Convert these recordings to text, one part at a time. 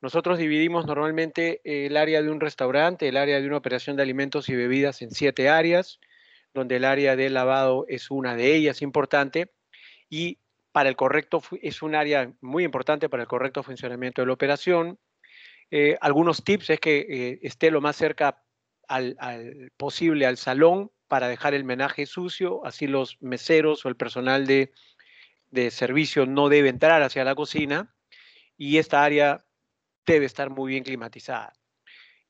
Nosotros dividimos normalmente el área de un restaurante, el área de una operación de alimentos y bebidas en siete áreas, donde el área de lavado es una de ellas importante y para el correcto es un área muy importante para el correcto funcionamiento de la operación. Eh, algunos tips es que eh, esté lo más cerca al, posible al salón para dejar el menaje sucio, así los meseros o el personal de, de servicio no debe entrar hacia la cocina y esta área debe estar muy bien climatizada.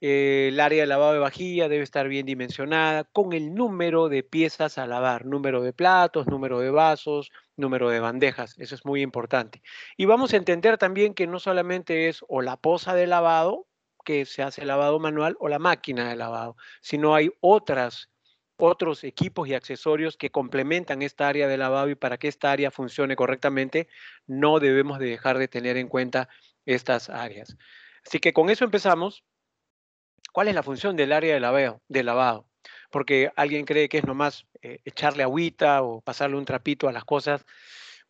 Eh, el área de lavado de vajilla debe estar bien dimensionada con el número de piezas a lavar, número de platos, número de vasos, número de bandejas. Eso es muy importante. Y vamos a entender también que no solamente es o la poza de lavado, que se hace lavado manual, o la máquina de lavado, sino hay otras otros equipos y accesorios que complementan esta área de lavado y para que esta área funcione correctamente, no debemos de dejar de tener en cuenta estas áreas. Así que con eso empezamos. ¿Cuál es la función del área de lavado? Porque alguien cree que es nomás eh, echarle agüita o pasarle un trapito a las cosas.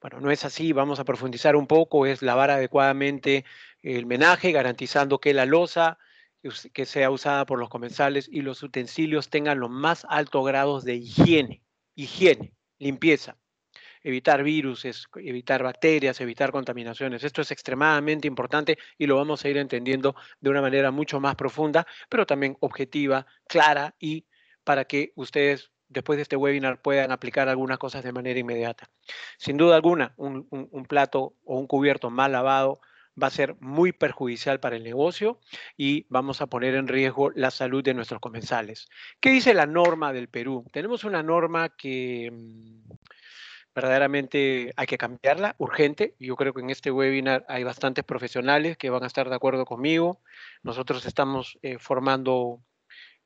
Bueno, no es así, vamos a profundizar un poco, es lavar adecuadamente el menaje, garantizando que la losa que sea usada por los comensales y los utensilios tengan los más altos grados de higiene, higiene, limpieza evitar virus, evitar bacterias, evitar contaminaciones. Esto es extremadamente importante y lo vamos a ir entendiendo de una manera mucho más profunda, pero también objetiva, clara y para que ustedes después de este webinar puedan aplicar algunas cosas de manera inmediata. Sin duda alguna, un, un plato o un cubierto mal lavado va a ser muy perjudicial para el negocio y vamos a poner en riesgo la salud de nuestros comensales. ¿Qué dice la norma del Perú? Tenemos una norma que mm, verdaderamente hay que cambiarla, urgente. Yo creo que en este webinar hay bastantes profesionales que van a estar de acuerdo conmigo. Nosotros estamos eh, formando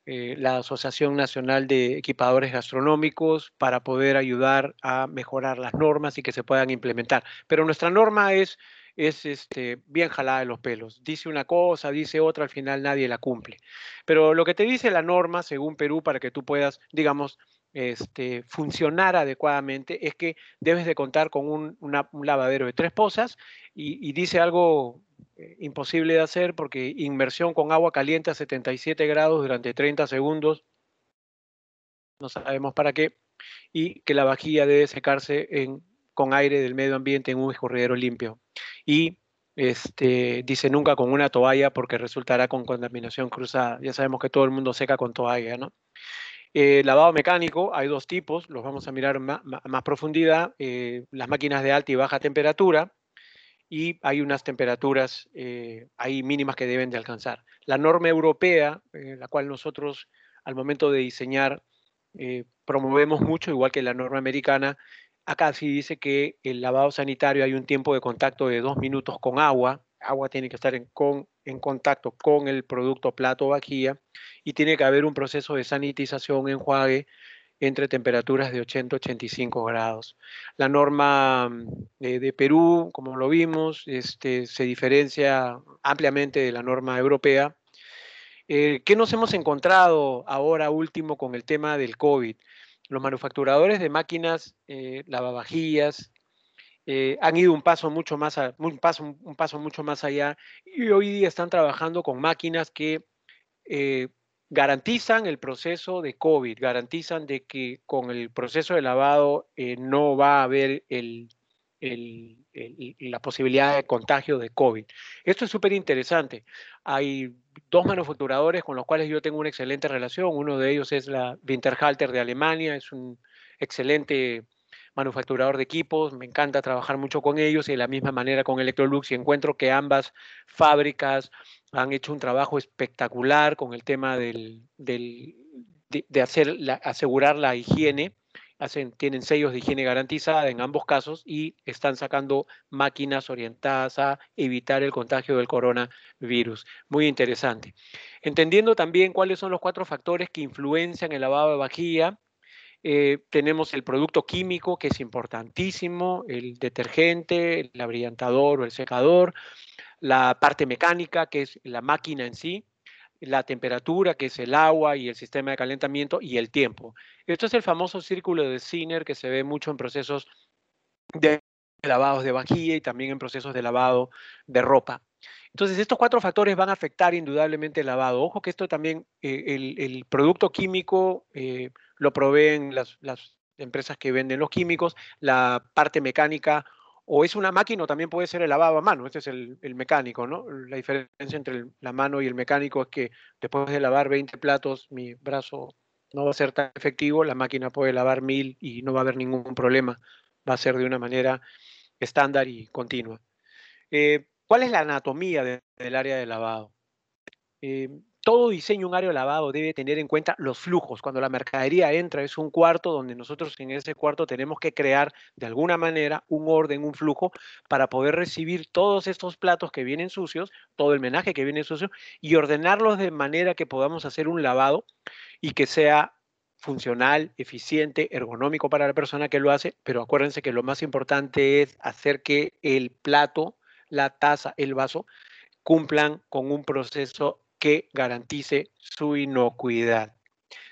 eh, la Asociación Nacional de Equipadores Gastronómicos para poder ayudar a mejorar las normas y que se puedan implementar. Pero nuestra norma es, es este, bien jalada de los pelos. Dice una cosa, dice otra, al final nadie la cumple. Pero lo que te dice la norma, según Perú, para que tú puedas, digamos, este, funcionar adecuadamente es que debes de contar con un, lavadero de tres pozas y, dice algo eh, imposible de hacer porque inmersión con agua caliente a 77 grados durante 30 segundos, no sabemos para qué, y que la vajilla debe secarse con aire del medio ambiente en un escurridero limpio. Y este, dice nunca con una toalla porque resultará con contaminación cruzada. Ya sabemos que todo el mundo seca con toalla, ¿no? Eh, lavado mecánico, hay dos tipos, los vamos a mirar más, más profundidad, eh, las máquinas de alta y baja temperatura, y hay unas temperaturas eh, ahí mínimas que deben de alcanzar. La norma europea, la cual nosotros al momento de diseñar promovemos mucho, igual que la norma americana, acá sí dice que el lavado sanitario hay un tiempo de contacto de dos minutos con agua, agua tiene que estar en, con, en contacto con el producto plato o vajilla y tiene que haber un proceso de sanitización, enjuague entre temperaturas de 80 85 grados. La norma mm, de, Perú, como lo vimos, este, se diferencia ampliamente de la norma europea. Eh, ¿Qué nos hemos encontrado ahora último con el tema del COVID? Los manufacturadores de máquinas eh, lavavajillas, eh, han ido un paso mucho más, un, paso, un paso mucho más allá y hoy día están trabajando con máquinas que eh, garantizan el proceso de COVID, garantizan de que con el proceso de lavado eh, no va a haber el, la posibilidad de contagio de COVID. Esto es súper interesante. Hay dos manufacturadores con los cuales yo tengo una excelente relación. Uno de ellos es la Winterhalter de Alemania, es un excelente manufacturador de equipos, me encanta trabajar mucho con ellos y de la misma manera con Electrolux y encuentro que ambas fábricas han hecho un trabajo espectacular con el tema del, de, hacer asegurar la higiene. Tienen sellos de higiene garantizada en ambos casos y están sacando máquinas orientadas a evitar el contagio del coronavirus. Muy interesante. Entendiendo también cuáles son los cuatro factores que influencian el lavado de vajilla, eh, tenemos el producto químico, que es importantísimo, el detergente, el abrillantador o el secador, la parte mecánica, que es la máquina en sí, la temperatura, que es el agua y el sistema de calentamiento, y el tiempo. Esto es el famoso círculo de Zinner que se ve mucho en procesos de lavados de vajilla y también en procesos de lavado de ropa. Entonces, estos cuatro factores van a afectar indudablemente el lavado. Ojo que esto también, eh, el, producto químico eh, lo proveen las, empresas que venden los químicos, la parte mecánica o es una máquina o también puede ser el lavado a mano. Este es el, mecánico, ¿no? La diferencia entre la mano y el mecánico es que después de lavar 20 platos, mi brazo no va a ser tan efectivo, la máquina puede lavar mil y no va a haber ningún problema. Va a ser de una manera estándar y continua. Eh, ¿Cuál es la anatomía del área de lavado? Eh, todo diseño, un área de lavado debe tener en cuenta los flujos. Cuando la mercadería entra, es un cuarto donde nosotros en ese cuarto tenemos que crear de alguna manera un orden, un flujo para poder recibir todos estos platos que vienen sucios, todo el menaje que viene sucio y ordenarlos de manera que podamos hacer un lavado y que sea funcional, eficiente, ergonómico para la persona que lo hace, pero acuérdense que lo más importante es hacer que el plato, la taza, el vaso cumplan con un proceso que garantice su inocuidad.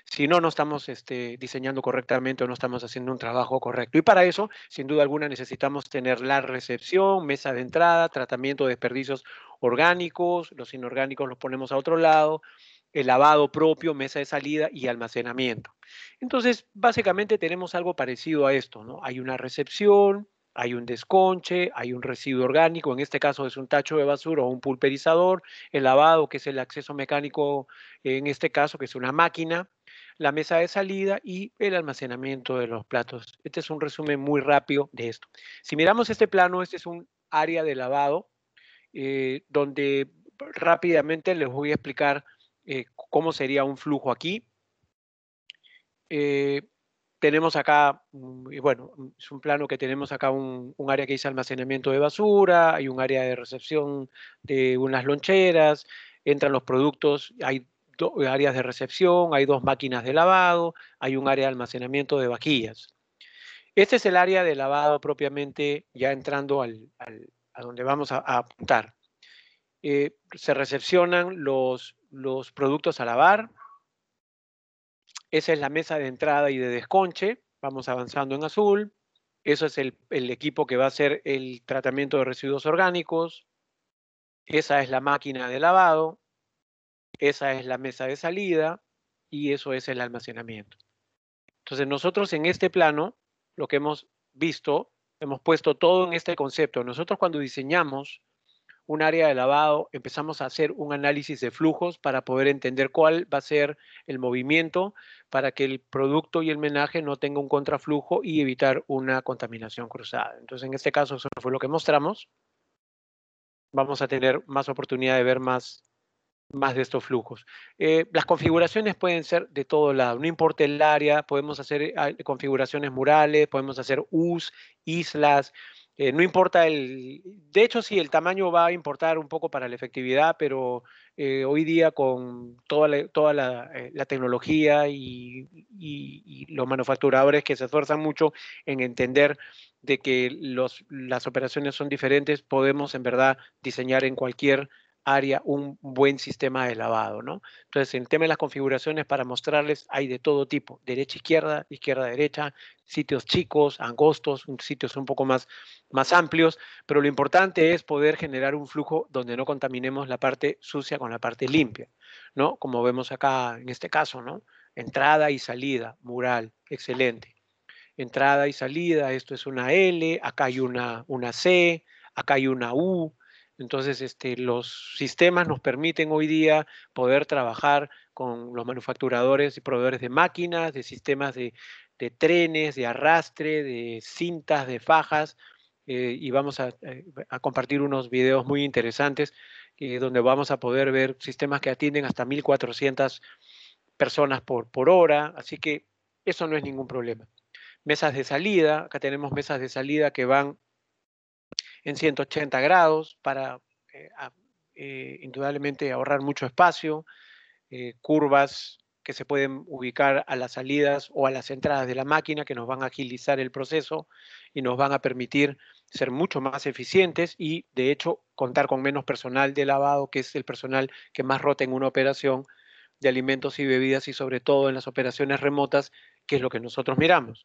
Si no, no estamos este, diseñando correctamente o no estamos haciendo un trabajo correcto. Y para eso, sin duda alguna, necesitamos tener la recepción, mesa de entrada, tratamiento de desperdicios orgánicos, los inorgánicos los ponemos a otro lado, el lavado propio, mesa de salida y almacenamiento. Entonces, básicamente tenemos algo parecido a esto, ¿no? Hay una recepción, hay un desconche, hay un residuo orgánico, en este caso es un tacho de basura o un pulverizador, el lavado, que es el acceso mecánico, en este caso, que es una máquina, la mesa de salida y el almacenamiento de los platos. Este es un resumen muy rápido de esto. Si miramos este plano, este es un área de lavado, eh, donde rápidamente les voy a explicar eh, cómo sería un flujo aquí. Eh, tenemos acá, mm, bueno, mm, es un plano que tenemos acá un, área que dice almacenamiento de basura, hay un área de recepción de unas loncheras, entran los productos, hay áreas de recepción, hay dos máquinas de lavado, hay un área de almacenamiento de vajillas. Este es el área de lavado propiamente ya entrando al, a donde vamos a, apuntar. Eh, se recepcionan los, los productos a lavar, esa es la mesa de entrada y de desconche. Vamos avanzando en azul. Eso es el, equipo que va a hacer el tratamiento de residuos orgánicos. Esa es la máquina de lavado. Esa es la mesa de salida. Y eso es el almacenamiento. Entonces nosotros en este plano, lo que hemos visto, hemos puesto todo en este concepto. Nosotros cuando diseñamos un área de lavado, empezamos a hacer un análisis de flujos para poder entender cuál va a ser el movimiento para que el producto y el menaje no tenga un contraflujo y evitar una contaminación cruzada. Entonces, en este caso, eso fue lo que mostramos. Vamos a tener más oportunidad de ver más, más de estos flujos. Eh, las configuraciones pueden ser de todo lado, no importa el área, podemos hacer eh, configuraciones murales, podemos hacer US, islas, eh, no importa el, de hecho sí, el tamaño va a importar un poco para la efectividad, pero eh, hoy día con toda la, toda la, eh, tecnología y, los manufacturadores que se esfuerzan mucho en entender de que los, las operaciones son diferentes, podemos en verdad diseñar en cualquier área un buen sistema de lavado, ¿no? Entonces, el tema de las configuraciones para mostrarles hay de todo tipo, derecha, izquierda, izquierda, derecha, sitios chicos, angostos, sitios un poco más, más amplios, pero lo importante es poder generar un flujo donde no contaminemos la parte sucia con la parte limpia, ¿no? Como vemos acá en este caso, ¿no? Entrada y salida, mural, excelente. Entrada y salida, esto es una L, acá hay una, una C, acá hay una U, entonces, este, los sistemas nos permiten hoy día poder trabajar con los manufacturadores y proveedores de máquinas, de sistemas de, trenes, de arrastre, de cintas, de fajas, eh, y vamos eh, a, compartir unos videos muy interesantes eh, donde vamos a poder ver sistemas que atienden hasta 1.400 personas por, por hora, así que eso no es ningún problema. Mesas de salida, acá tenemos mesas de salida que van en 180 grados para eh, eh, indudablemente ahorrar mucho espacio, eh, curvas que se pueden ubicar a las salidas o a las entradas de la máquina que nos van a agilizar el proceso y nos van a permitir ser mucho más eficientes y de hecho contar con menos personal de lavado, que es el personal que más rota en una operación de alimentos y bebidas y sobre todo en las operaciones remotas, que es lo que nosotros miramos.